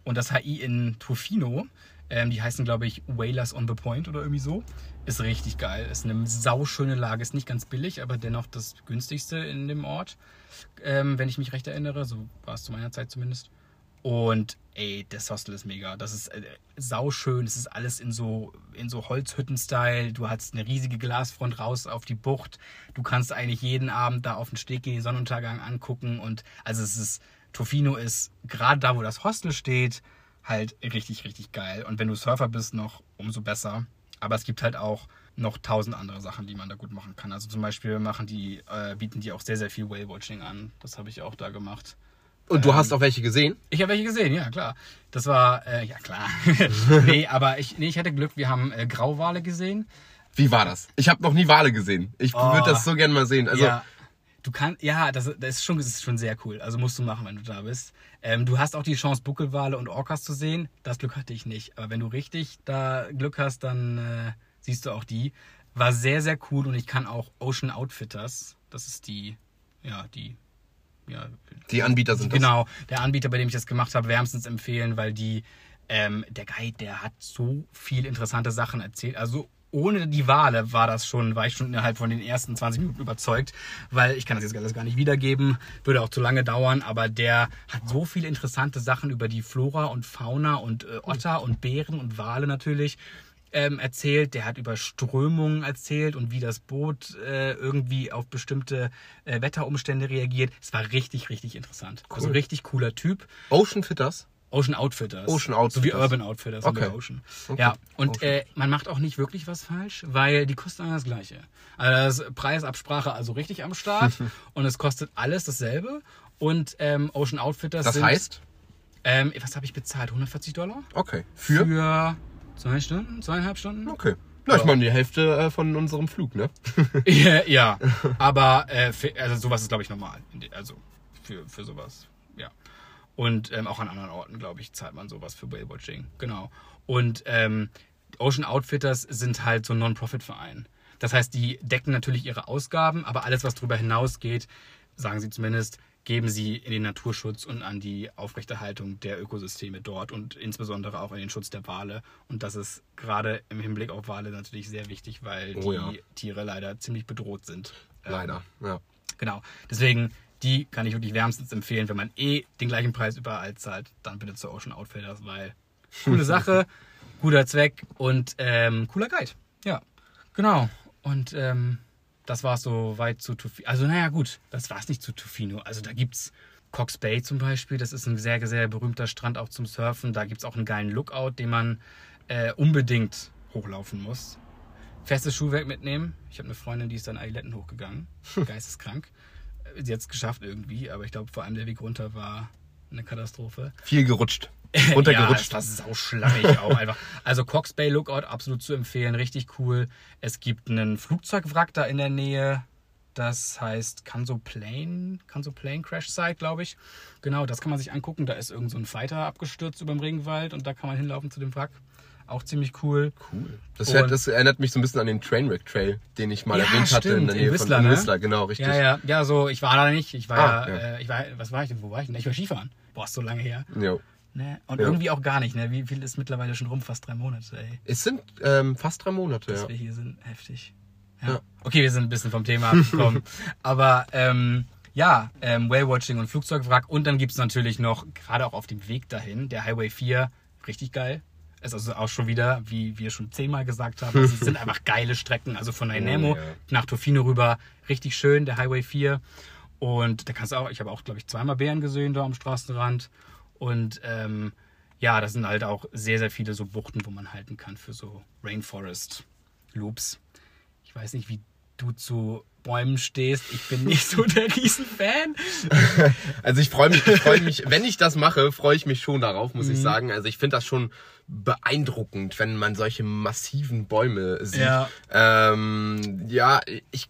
Und das HI in Tofino, ähm, die heißen glaube ich Whalers on the Point oder irgendwie so, ist richtig geil. Ist eine sauschöne Lage, ist nicht ganz billig, aber dennoch das günstigste in dem Ort, ähm, wenn ich mich recht erinnere. So war es zu meiner Zeit zumindest. Und ey, das Hostel ist mega. Das ist äh, sauschön. Es ist alles in so, in so Holzhütten-Style. Du hast eine riesige Glasfront raus auf die Bucht. Du kannst eigentlich jeden Abend da auf den Steg gehen, den Sonnenuntergang angucken. Und also es ist, Tofino ist gerade da, wo das Hostel steht, halt richtig, richtig geil. Und wenn du Surfer bist, noch umso besser. Aber es gibt halt auch noch tausend andere Sachen, die man da gut machen kann. Also zum Beispiel machen die, äh, bieten die auch sehr, sehr viel Whale-Watching an. Das habe ich auch da gemacht. Und du hast auch welche gesehen? Ich habe welche gesehen, ja klar. Das war, äh, ja klar. nee, aber ich, nee, ich hatte Glück, wir haben äh, Grauwale gesehen. Wie war das? Ich habe noch nie Wale gesehen. Ich Oh. würde das so gerne mal sehen. Also ja, du kannst, ja, das, das, ist schon, das ist schon sehr cool. Also musst du machen, wenn du da bist. Ähm, du hast auch die Chance, Buckelwale und Orcas zu sehen. Das Glück hatte ich nicht. Aber wenn du richtig da Glück hast, dann äh, siehst du auch die. War sehr, sehr cool und ich kann auch Ocean Outfitters. Das ist die, ja, die, ja, die Anbieter sind Genau, der Anbieter, bei dem ich das gemacht habe, wärmstens empfehlen, weil die, ähm, der Guide, der hat so viel interessante Sachen erzählt. Also ohne die Wale war das schon, war ich schon innerhalb von den ersten 20 Minuten überzeugt, weil ich kann das jetzt alles gar nicht wiedergeben, würde auch zu lange dauern, aber der hat so viele interessante Sachen über die Flora und Fauna und äh, Otter und Bären und Wale natürlich ähm, erzählt, der hat über Strömungen erzählt und wie das Boot äh, irgendwie auf bestimmte äh, Wetterumstände reagiert. Es war richtig, richtig interessant. Also richtig cooler Typ. Ocean Fitters. Ocean Outfitters. Ocean So wie Outfitters. Urban Outfitters Okay. okay. Ocean. Okay. Ja, und Ocean. äh, man macht auch nicht wirklich was falsch, weil die kosten alle das Gleiche. Also das Preisabsprache also richtig am Start und es kostet alles dasselbe. Und ähm, Ocean Outfitters Das sind, heißt? ähm, was habe ich bezahlt? 140 Dollar? Okay. Für? Für zwei Stunden, zweieinhalb Stunden? Okay. Na, ich meine, die Hälfte äh, von unserem Flug, ne? ja, ja, aber äh, für, also sowas ist, glaube ich, normal. Also für, für sowas, ja. Und ähm, auch an anderen Orten, glaube ich, zahlt man sowas für Whale-Watching. Genau. Und ähm, Ocean Outfitters sind halt so ein Non-Profit-Verein. Das heißt, die decken natürlich ihre Ausgaben, aber alles, was darüber hinausgeht, sagen sie zumindest, geben sie in den Naturschutz und an die Aufrechterhaltung der Ökosysteme dort und insbesondere auch in den Schutz der Wale. Und das ist gerade im Hinblick auf Wale natürlich sehr wichtig, weil Oh die ja. Tiere leider ziemlich bedroht sind. Ähm, Leider. Ja. Genau. Deswegen, die kann ich wirklich wärmstens empfehlen. Wenn man eh den gleichen Preis überall zahlt, dann bitte zu Ocean Outfitters, weil coole Sache. guter Zweck und ähm, cooler Guide. Ja, genau. Und ähm, das war so weit zu Tufino. Also naja gut, das war es nicht zu Tufino. Also da gibt's Cox Bay zum Beispiel. Das ist ein sehr, sehr berühmter Strand auch zum Surfen. Da gibt's auch einen geilen Lookout, den man äh, unbedingt hochlaufen muss. Festes Schuhwerk mitnehmen. Ich habe eine Freundin, die ist dann Eiletten hochgegangen. Geisteskrank. Sie hat es geschafft irgendwie, aber ich glaube, vor allem der Weg runter war eine Katastrophe. Viel gerutscht. Ja, Runtergerutscht. das war sauschlammig auch einfach. Also Cox Bay Lookout absolut zu empfehlen, richtig cool. Es gibt einen Flugzeugwrack da in der Nähe. Das heißt Kanso Plane, Kanso Plane Crash Site, glaube ich. Genau, das kann man sich angucken. Da ist irgend so ein Fighter abgestürzt über dem Regenwald und da kann man hinlaufen zu dem Wrack. Auch ziemlich cool. Cool. Das, hört- das erinnert mich so ein bisschen an den Trainwreck Trail, den ich mal Ja, erwähnt hatte in der in Nähe Whistler, von in ne? Whistler, genau, richtig. Ja, ja, ja, so, ich war da nicht. Ich war Ah, ja, ja. Äh, ich war, was war ich denn? Wo war ich denn? Ich war Skifahren. Boah, ist so lange her. Jo. Ne? Und Ja. irgendwie auch gar nicht, ne? Wie viel ist mittlerweile schon rum? Fast drei Monate, ey. Es sind ähm, fast drei Monate, dass ja. wir hier sind. Heftig. Ja. Ja. Okay, wir sind ein bisschen vom Thema abgekommen. Aber ähm, ja, ähm, Whale-Watching und Flugzeugwrack. Und dann gibt's natürlich noch, gerade auch auf dem Weg dahin, der Highway 4, richtig geil. Ist also auch schon wieder, wie wir schon zehnmal gesagt haben, also es sind einfach geile Strecken. Also von Nanaimo Oh, ja. nach Tofino rüber, richtig schön, der Highway 4. Und da kannst du auch, ich habe auch, glaube ich, zweimal Bären gesehen da am Straßenrand. Und ähm, ja, das sind halt auch sehr, sehr viele so Buchten, wo man halten kann für so Rainforest Loops. Ich weiß nicht, wie du zu Bäumen stehst. Ich bin nicht so der Riesenfan. Also ich freue mich, ich freue mich, wenn ich das mache, freue ich mich schon darauf, muss ich sagen. Also ich finde das schon beeindruckend, wenn man solche massiven Bäume sieht. Ja. Ähm, ja, ich,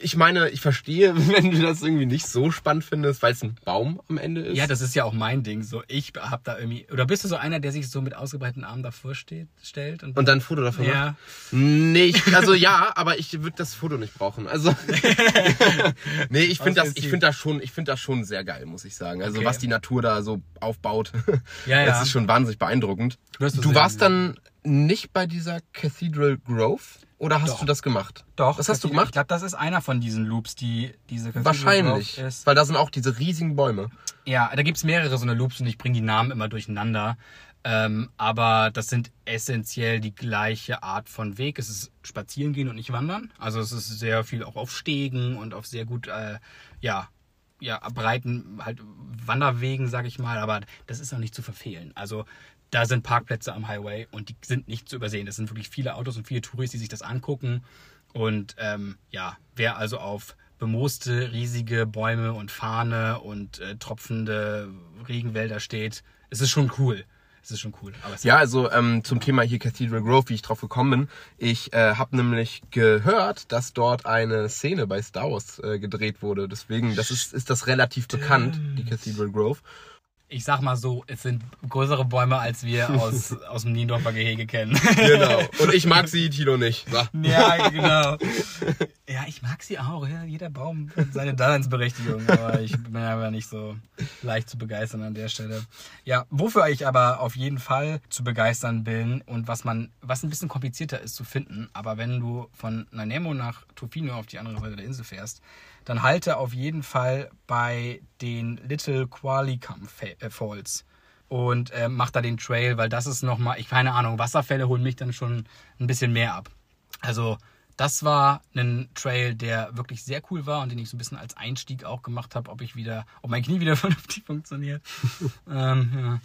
ich meine, ich verstehe, wenn du das irgendwie nicht so spannend findest, weil es ein Baum am Ende ist. Ja, das ist ja auch mein Ding. So, ich hab da irgendwie. Oder bist du so einer, der sich so mit ausgebreiteten Armen davor steht, stellt? Und, und dann ein Foto davon Ja. macht? Nee, ich, also ja, aber ich würde das Foto nicht brauchen. Also nee, ich finde das, ich finde das schon, ich finde das schon sehr geil, muss ich sagen. Also Okay. was die Natur da so aufbaut, Ja, das ja. ist schon wahnsinnig beeindruckend. Du das Du warst dann nicht bei dieser Cathedral Grove oder hast Doch. du das gemacht? Doch. Was hast du Ich gemacht? glaube, das ist einer von diesen Loops, die diese Cathedral Wahrscheinlich, Ist. weil da sind auch diese riesigen Bäume. Ja, da gibt's mehrere so eine Loops und ich bringe die Namen immer durcheinander. Ähm, aber das sind essentiell die gleiche Art von Weg. Es ist spazieren gehen und nicht wandern. Also es ist sehr viel auch auf Stegen und auf sehr gut, äh, ja, ja, breiten halt Wanderwegen, sag ich mal. Aber das ist auch nicht zu verfehlen. Also da sind Parkplätze am Highway und die sind nicht zu übersehen. Es sind wirklich viele Autos und viele Touris, die sich das angucken. Und ähm, ja, wer also auf bemooste, riesige Bäume und Fahne und äh, tropfende Regenwälder steht, es ist schon cool. Es ist schon cool. Ja, also ähm, zum Thema hier Cathedral Grove, wie ich drauf gekommen bin. Ich äh, habe nämlich gehört, dass dort eine Szene bei Star Wars äh, gedreht wurde. Deswegen, das ist, ist das relativ bekannt, die Cathedral Grove. Ich sag mal so, es sind größere Bäume, als wir aus, aus dem Niendorfer Gehege kennen. Genau. Und ich mag sie, Tilo nicht. So. Ja, genau. Ja, ich mag sie auch. Ja, jeder Baum hat seine Daseinsberechtigung. Aber ich bin aber nicht so leicht zu begeistern an der Stelle. Ja, wofür ich aber auf jeden Fall zu begeistern bin und was man, was ein bisschen komplizierter ist zu finden, aber wenn du von Nanaimo nach Tofino auf die andere Seite der Insel fährst, dann halte auf jeden Fall bei den Little Qualicum äh, Falls und äh, mach da den Trail, weil das ist nochmal, ich keine Ahnung, Wasserfälle holen mich dann schon ein bisschen mehr ab. Also das war ein Trail, der wirklich sehr cool war und den ich so ein bisschen als Einstieg auch gemacht habe, ob ich wieder, ob mein Knie wieder vernünftig funktioniert. ähm, ja.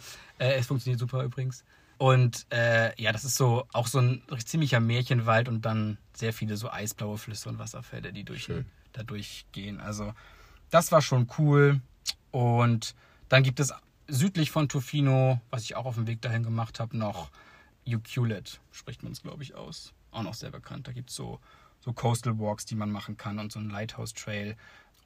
äh, es funktioniert super übrigens. Und äh, ja, das ist so auch so ein ziemlicher Märchenwald und dann sehr viele so eisblaue Flüsse und Wasserfälle, die durch, Schön. Da durchgehen. Also das war schon cool. Und dann gibt es südlich von Tofino, was ich auch auf dem Weg dahin gemacht habe, noch Uculet, spricht man es, glaube ich, aus. Auch noch sehr bekannt. Da gibt es so, so Coastal Walks, die man machen kann und so ein Lighthouse Trail.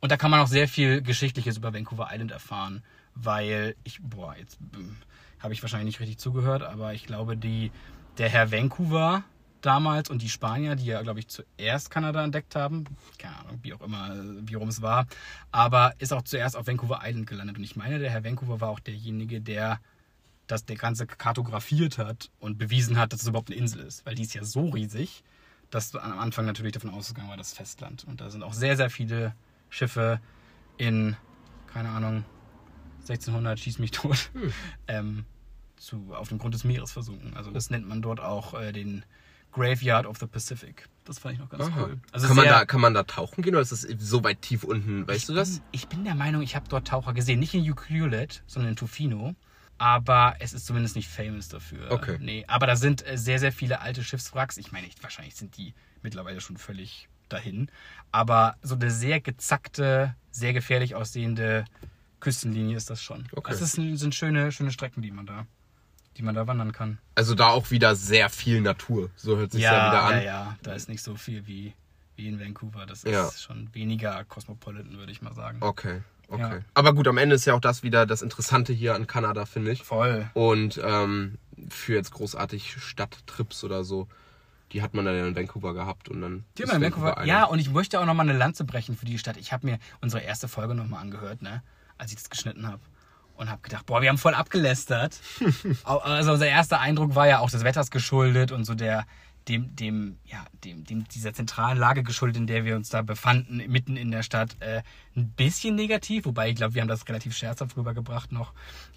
Und da kann man auch sehr viel Geschichtliches über Vancouver Island erfahren, weil ich, boah, jetzt ähm, habe ich wahrscheinlich nicht richtig zugehört, aber ich glaube, die, der Herr Vancouver damals und die Spanier, die ja, glaube ich, zuerst Kanada entdeckt haben, keine Ahnung, wie auch immer, wie rum es war, aber ist auch zuerst auf Vancouver Island gelandet. Und ich meine, der Herr Vancouver war auch derjenige, der das der Ganze kartografiert hat und bewiesen hat, dass es überhaupt eine Insel ist. Weil die ist ja so riesig, dass am Anfang natürlich davon ausgegangen war, das Festland. Und da sind auch sehr, sehr viele Schiffe in, keine Ahnung, 1600, schieß mich tot, ähm, zu, auf dem Grund des Meeres versunken. Also das nennt man dort auch äh, den Graveyard of the Pacific. Das fand ich noch ganz Aha. cool. Also kann, man da, kann man da tauchen gehen oder ist das so weit tief unten? Weißt du das? Ich bin der Meinung, ich habe dort Taucher gesehen. Nicht in Ucluelet, sondern in Tofino. Aber es ist zumindest nicht famous dafür. Okay. Nee, aber da sind äh, sehr, sehr viele alte Schiffswracks. Ich meine, ich- wahrscheinlich sind die mittlerweile schon völlig dahin. Aber so eine sehr gezackte, sehr gefährlich aussehende Küstenlinie ist das schon. Okay. Es ist, sind schöne, schöne Strecken, die man da, die man da wandern kann. Also da auch wieder sehr viel Natur. So hört sich ja, ja, wieder an. ja, ja. Da ist nicht so viel wie, wie in Vancouver. Das ist Ja. schon weniger cosmopolitan, würde ich mal sagen. Okay, okay. Ja. Aber gut, am Ende ist ja auch das wieder das Interessante hier an Kanada, finde ich. Voll. Und ähm, für jetzt großartig Stadttrips oder so, die hat man dann in Vancouver gehabt und dann. Die haben in Vancouver. eine. Ja, und ich möchte auch nochmal eine Lanze brechen für die Stadt. Ich habe mir unsere erste Folge nochmal angehört, ne, als ich das geschnitten habe. Und habe gedacht, boah, wir haben voll abgelästert. Also unser erster Eindruck war ja auch des Wetters geschuldet und so der, dem, dem, ja, dem, dem, dieser zentralen Lage geschuldet, in der wir uns da befanden, mitten in der Stadt, äh, ein bisschen negativ, wobei ich glaube, wir haben das relativ scherzhaft rübergebracht noch.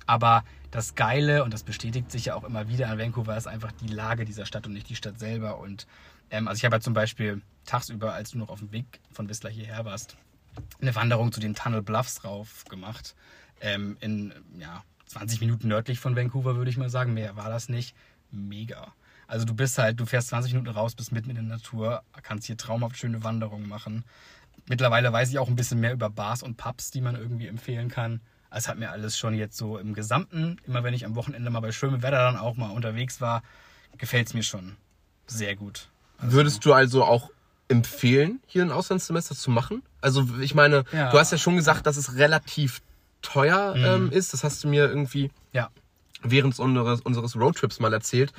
Aber das Geile, und das bestätigt sich ja auch immer wieder an Vancouver, ist einfach die Lage dieser Stadt und nicht die Stadt selber. Und ähm, also ich habe ja zum Beispiel tagsüber, als du noch auf dem Weg von Whistler hierher warst, eine Wanderung zu den Tunnel Bluffs rauf gemacht. Ähm, in ja, 20 Minuten nördlich von Vancouver, würde ich mal sagen. Mehr war das nicht. Mega. Also du bist halt, du fährst 20 Minuten raus, bist mitten in der Natur, kannst hier traumhaft schöne Wanderungen machen. Mittlerweile weiß ich auch ein bisschen mehr über Bars und Pubs, die man irgendwie empfehlen kann. Es hat mir alles schon jetzt so im Gesamten, immer wenn ich am Wochenende mal bei schönem Wetter dann auch mal unterwegs war, gefällt es mir schon sehr gut. Würdest du also auch empfehlen, hier ein Auslandssemester zu machen? Also ich meine, Ja. du hast ja schon gesagt, dass es relativ teuer ähm, ist. Das hast du mir irgendwie Ja, während unseres, unseres Roadtrips mal erzählt.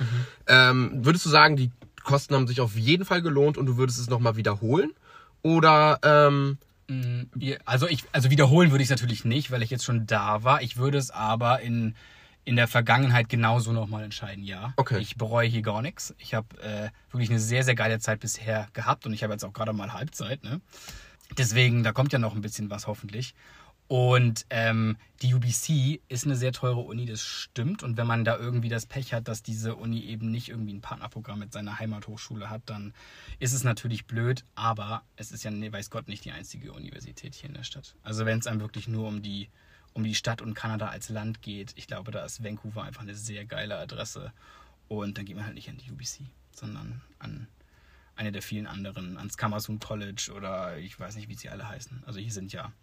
Ähm, würdest du sagen, die Kosten haben sich auf jeden Fall gelohnt und du würdest es nochmal wiederholen? Oder ähm, Mm, Also ich, also wiederholen würde ich es natürlich nicht, weil ich jetzt schon da war. Ich würde es aber in, in der Vergangenheit genauso nochmal entscheiden, ja. Okay. Ich bereue hier gar nichts. Ich habe äh, wirklich eine sehr, sehr geile Zeit bisher gehabt und ich habe jetzt auch gerade mal Halbzeit, ne? Deswegen, da kommt ja noch ein bisschen was hoffentlich. Und ähm, die UBC ist eine sehr teure Uni, das stimmt. Und wenn man da irgendwie das Pech hat, dass diese Uni eben nicht irgendwie ein Partnerprogramm mit seiner Heimathochschule hat, dann ist es natürlich blöd. Aber es ist ja, weiß Gott, nicht die einzige Universität hier in der Stadt. Also wenn es einem wirklich nur um die, um die Stadt und Kanada als Land geht, ich glaube, da ist Vancouver einfach eine sehr geile Adresse. Und dann geht man halt nicht an die UBC, sondern an eine der vielen anderen, ans Kamersun College oder ich weiß nicht, wie sie alle heißen. Also hier sind ja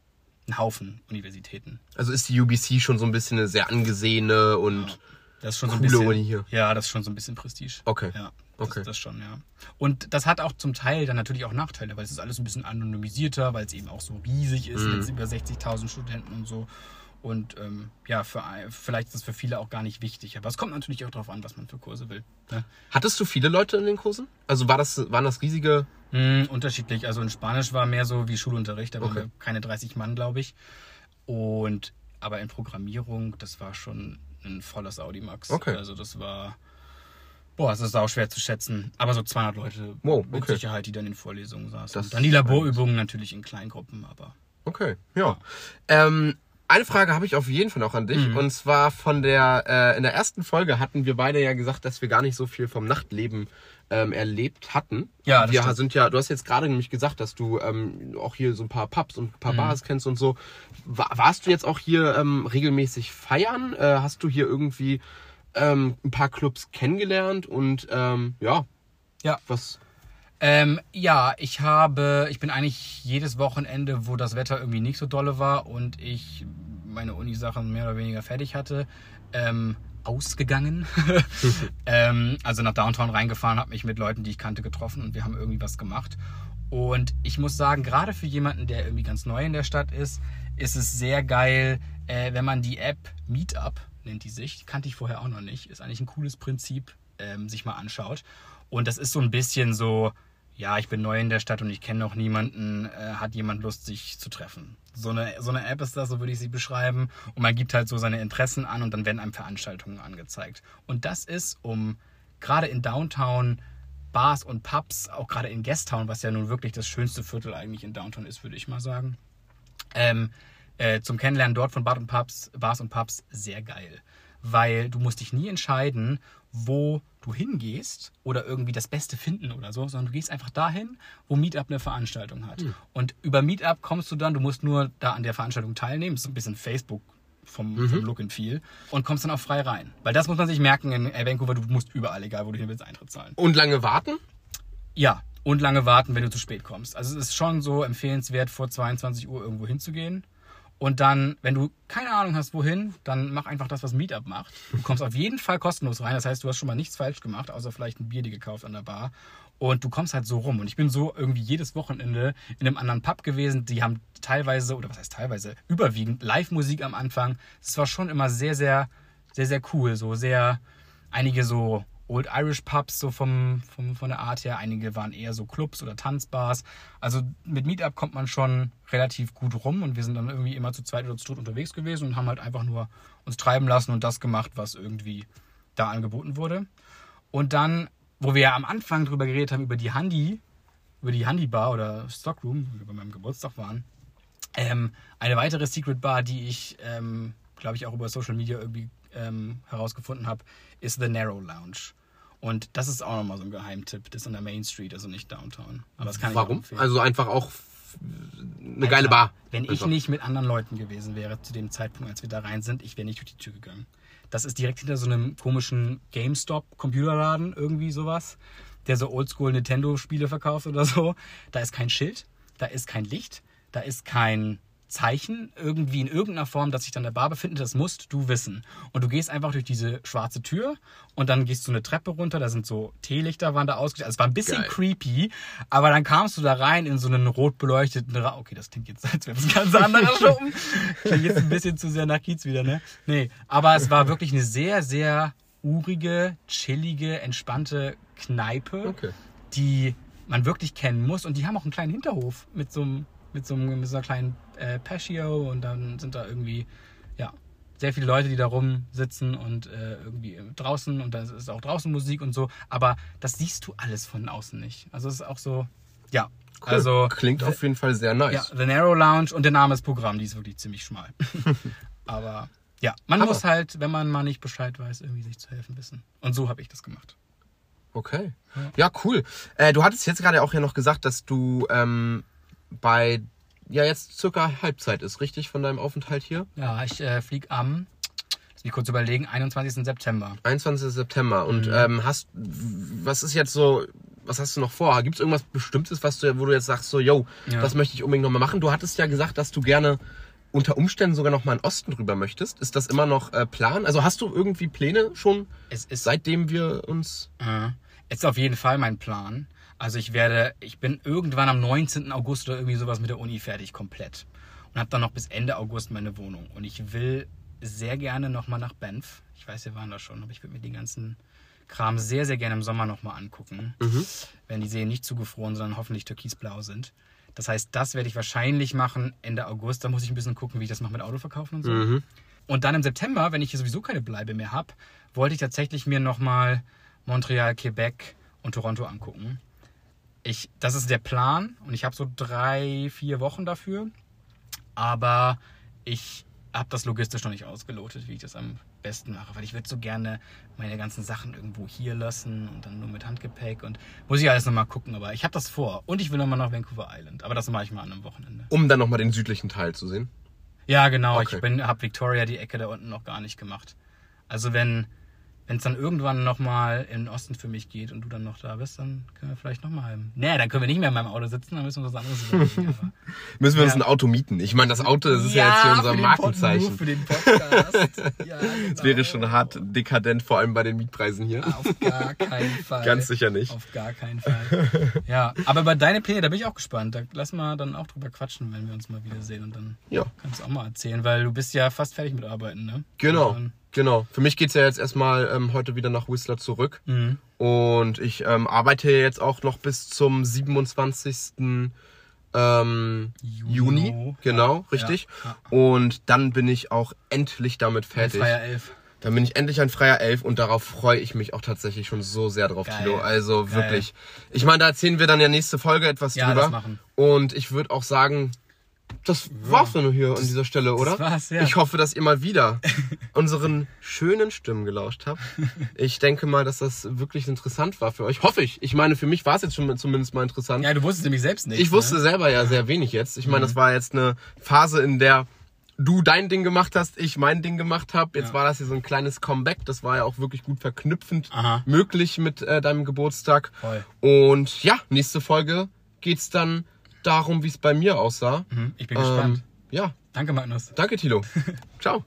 ein Haufen Universitäten. also ist die UBC schon so ein bisschen eine sehr angesehene und Das ist schon so ein Coole bisschen. Uni hier. Ja, das ist schon so ein bisschen Prestige. Okay. Ja, das, Okay. das schon, ja. Und das hat auch zum Teil dann natürlich auch Nachteile, weil es ist alles ein bisschen anonymisierter, weil es eben auch so riesig ist Mhm. mit über 60.000 Studenten und so. Und ähm, ja, für, vielleicht ist es für viele auch gar nicht wichtig. Aber es kommt natürlich auch darauf an, was man für Kurse will. Ne? hattest du viele Leute in den Kursen? Also war das, waren das riesige. Hm, unterschiedlich. Also in Spanisch war mehr so wie Schulunterricht, da waren Okay. wir keine 30 Mann, glaube ich. Und aber in Programmierung, das war schon ein volles Audimax. Okay. Also das war, boah, es ist auch schwer zu schätzen. Aber so 200 Leute Wow, mit okay. Sicherheit, die dann in Vorlesungen saßen. Das Und dann die Laborübungen natürlich in Kleingruppen, aber Okay, ja. Ähm, eine Frage habe ich auf jeden Fall noch an dich. Mhm. Und zwar von der, äh, in der ersten Folge hatten wir beide ja gesagt, dass wir gar nicht so viel vom Nachtleben ähm, erlebt hatten. Ja, das wir stimmt. sind ja, du hast jetzt gerade nämlich gesagt, dass du ähm, auch hier so ein paar Pubs und ein Mhm. paar Bars kennst und so. Wa- warst du jetzt auch hier ähm, regelmäßig feiern? Äh, hast du hier irgendwie ähm, ein paar Clubs kennengelernt und ähm, ja, ja. was? Ähm, ja, ich habe, ich bin eigentlich jedes Wochenende, wo das Wetter irgendwie nicht so dolle war und ich meine Uni-Sachen mehr oder weniger fertig hatte, ähm, ausgegangen. ähm, also nach Downtown reingefahren, habe mich mit Leuten, die ich kannte, getroffen und wir haben irgendwie was gemacht. Und ich muss sagen, gerade für jemanden, der irgendwie ganz neu in der Stadt ist, ist es sehr geil, äh, wenn man die App Meetup, nennt die sich, kannte ich vorher auch noch nicht, ist eigentlich ein cooles Prinzip, ähm, sich mal anschaut. Und das ist so ein bisschen so, ja, ich bin neu in der Stadt und ich kenne noch niemanden, äh, hat jemand Lust, sich zu treffen. So eine, so eine App ist das, so würde ich sie beschreiben. Und man gibt halt so seine Interessen an und dann werden einem Veranstaltungen angezeigt. Und das ist, um gerade in Downtown Bars und Pubs, auch gerade in Guesttown, was ja nun wirklich das schönste Viertel eigentlich in Downtown ist, würde ich mal sagen, ähm, äh, zum Kennenlernen dort von Bar und Pubs, Bars und Pubs sehr geil. weil du musst dich nie entscheiden, wo du hingehst oder irgendwie das Beste finden oder so, sondern du gehst einfach dahin, wo Meetup eine Veranstaltung hat. Und über Meetup kommst du dann, du musst nur da an der Veranstaltung teilnehmen, das ist ein bisschen Facebook vom, vom Look and Feel und kommst dann auch frei rein. Weil das muss man sich merken in äh, Vancouver, du musst überall, egal wo du hin willst, Eintritt zahlen. Und lange warten? Ja, und lange warten, wenn du zu spät kommst. Also es ist schon so empfehlenswert, vor 22 Uhr irgendwo hinzugehen. Und dann, wenn du keine Ahnung hast, wohin, dann mach einfach das, was Meetup macht. Du kommst auf jeden Fall kostenlos rein. Das heißt, du hast schon mal nichts falsch gemacht, außer vielleicht ein Bier dir gekauft an der Bar. Und du kommst halt so rum. Und ich bin so irgendwie jedes Wochenende in einem anderen Pub gewesen. Die haben teilweise, oder was heißt teilweise, überwiegend Live-Musik am Anfang. Es war schon immer sehr, sehr, sehr, sehr cool. So sehr, einige so Old Irish Pubs, so vom, vom, von der Art her. Einige waren eher so Clubs oder Tanzbars. Also mit Meetup kommt man schon relativ gut rum und wir sind dann irgendwie immer zu zweit oder zu dritt unterwegs gewesen und haben halt einfach nur uns treiben lassen und das gemacht, was irgendwie da angeboten wurde. Und dann, wo wir ja am Anfang drüber geredet haben, über die Handy, über die Handy Bar oder Stockroom, wo wir bei meinem Geburtstag waren, ähm, eine weitere Secret Bar, die ich, ähm, glaube ich, auch über Social Media irgendwie ähm, herausgefunden habe, ist The Narrow Lounge. Und das ist auch nochmal so ein Geheimtipp. Das ist an der Main Street, also nicht Downtown. Aber das kann ich Warum? empfehlen. Also einfach auch eine geile Bar. Wenn ich nicht mit anderen Leuten gewesen wäre zu dem Zeitpunkt, als wir da rein sind, ich wäre nicht durch die Tür gegangen. Das ist direkt hinter so einem komischen GameStop-Computerladen, irgendwie sowas, der so Oldschool Nintendo-Spiele verkauft oder so. Da ist kein Schild, da ist kein Licht, da ist kein Zeichen irgendwie in irgendeiner Form, dass sich dann der Bar befindet, das musst du wissen. Und du gehst einfach durch diese schwarze Tür und dann gehst du eine Treppe runter, da sind so Teelichter waren da ausgestellt. Also es war ein bisschen Geil. creepy, aber dann kamst du da rein in so einen rot beleuchteten Raum. Okay, das klingt jetzt, als wäre das ein ganz anderer Schuppen. Klingt jetzt ein bisschen zu sehr nach Kiez wieder, ne? Nee, aber es war wirklich eine sehr, sehr urige, chillige, entspannte Kneipe Okay. die man wirklich kennen muss. Und die haben auch einen kleinen Hinterhof mit so einem, mit so, einem, mit so einer kleinen äh, Patio und dann sind da irgendwie, ja, sehr viele Leute, die da rumsitzen und äh, irgendwie draußen und da ist auch draußen Musik und so. Aber das siehst du alles von außen nicht. Also es ist auch so, ja. Cool. Also Klingt auf jeden Fall sehr ja, nice. The Narrow Lounge und der Name ist Programm, die ist wirklich ziemlich schmal. Aber ja, man Aber- muss halt, wenn man mal nicht Bescheid weiß, irgendwie sich zu helfen wissen. Und so habe ich das gemacht. Okay. Ja, cool. Äh, du hattest jetzt gerade auch ja noch gesagt, dass du ähm, bei ja jetzt circa Halbzeit ist, richtig, von deinem Aufenthalt hier? Ja, ich äh, fliege am, lass mich kurz überlegen, 21. September. 21. September. Und ähm, hast, was ist jetzt so, was hast du noch vor? Gibt es irgendwas Bestimmtes, was du, wo du jetzt sagst, so, yo, Ja. das möchte ich unbedingt nochmal machen? Du hattest ja gesagt, dass du gerne unter Umständen sogar noch mal in den Osten rüber möchtest. Ist das immer noch äh, Plan? Also hast du irgendwie Pläne schon, Es ist, seitdem wir uns... äh, es ist auf jeden Fall mein Plan. Also ich werde, ich bin irgendwann am 19. August oder irgendwie sowas mit der Uni fertig, komplett. Und habe dann noch bis Ende August meine Wohnung. Und ich will sehr gerne nochmal nach Banff. Ich weiß, wir waren da schon, aber ich würde mir den ganzen Kram sehr, sehr gerne im Sommer nochmal angucken. Wenn die Seen nicht zugefroren, sondern hoffentlich türkisblau sind. Das heißt, das werde ich wahrscheinlich machen Ende August. Da muss ich ein bisschen gucken, wie ich das mache mit Auto verkaufen und so. Und dann im September, wenn ich hier sowieso keine Bleibe mehr habe, wollte ich tatsächlich mir nochmal Montreal, Quebec und Toronto angucken. Ich, das ist der Plan und ich habe so drei, vier Wochen dafür. Aber ich habe das logistisch noch nicht ausgelotet, wie ich das am besten mache, weil ich würde so gerne meine ganzen Sachen irgendwo hier lassen und dann nur mit Handgepäck und muss ich alles nochmal gucken, aber ich habe das vor und ich will nochmal nach Vancouver Island, aber das mache ich mal an einem Wochenende. Um dann nochmal den südlichen Teil zu sehen. Ja, genau. Okay. Ich bin, habe Victoria die Ecke da unten noch gar nicht gemacht. Also wenn wenn es dann irgendwann nochmal in den Osten für mich geht und du dann noch da bist, dann können wir vielleicht nochmal. Nee, dann können wir nicht mehr in meinem Auto sitzen, dann müssen wir was anderes überlegen. Müssen wir uns Ja. ein Auto mieten. Ich meine, das Auto, das ist ja, jetzt hier unser für Markenzeichen. Für den Podcast. ja, Das wäre schon hart dekadent, vor allem bei den Mietpreisen hier. Auf gar keinen Fall. Ganz sicher nicht. Auf gar keinen Fall. Ja, aber über deine Pläne, da bin ich auch gespannt. Da lass mal dann auch drüber quatschen, wenn wir uns mal wiedersehen und dann Ja. kannst du auch mal erzählen, weil du bist ja fast fertig mit Arbeiten, ne? Genau, dann- genau. Für mich geht's ja jetzt erstmal ähm, heute wieder nach Whistler zurück. Mhm. Und ich ähm, arbeite jetzt auch noch bis zum 27. Ähm, Juni. Juni. Genau, Ja, richtig. ja, Und dann bin ich auch endlich damit fertig. Freier Elf. Dann bin ich endlich ein freier Elf und darauf freue ich mich auch tatsächlich schon so sehr drauf, Geil. Tilo. Also Geil. wirklich. Ich meine, da erzählen wir dann ja nächste Folge etwas Ja, drüber. das machen. Und ich würde auch sagen, das war's dann hier an dieser Stelle, oder? war's, ja. Ich hoffe, dass ihr mal wieder unseren schönen Stimmen gelauscht habt. Ich denke mal, dass das wirklich interessant war für euch. Hoffe ich. Ich meine, für mich war es jetzt schon zumindest mal interessant. Ja, du wusstest nämlich selbst nicht. Ich wusste Ne? selber ja sehr wenig jetzt. Ich meine, das war jetzt eine Phase, in der du dein Ding gemacht hast, ich mein Ding gemacht habe. Jetzt Ja. war das hier so ein kleines Comeback. Das war ja auch wirklich gut verknüpfend Aha. möglich mit äh, deinem Geburtstag. Voll. Und ja, nächste Folge geht's dann darum, wie es bei mir aussah. Mhm, Ich bin gespannt. ja, Danke, Magnus. danke Tilo. Ciao.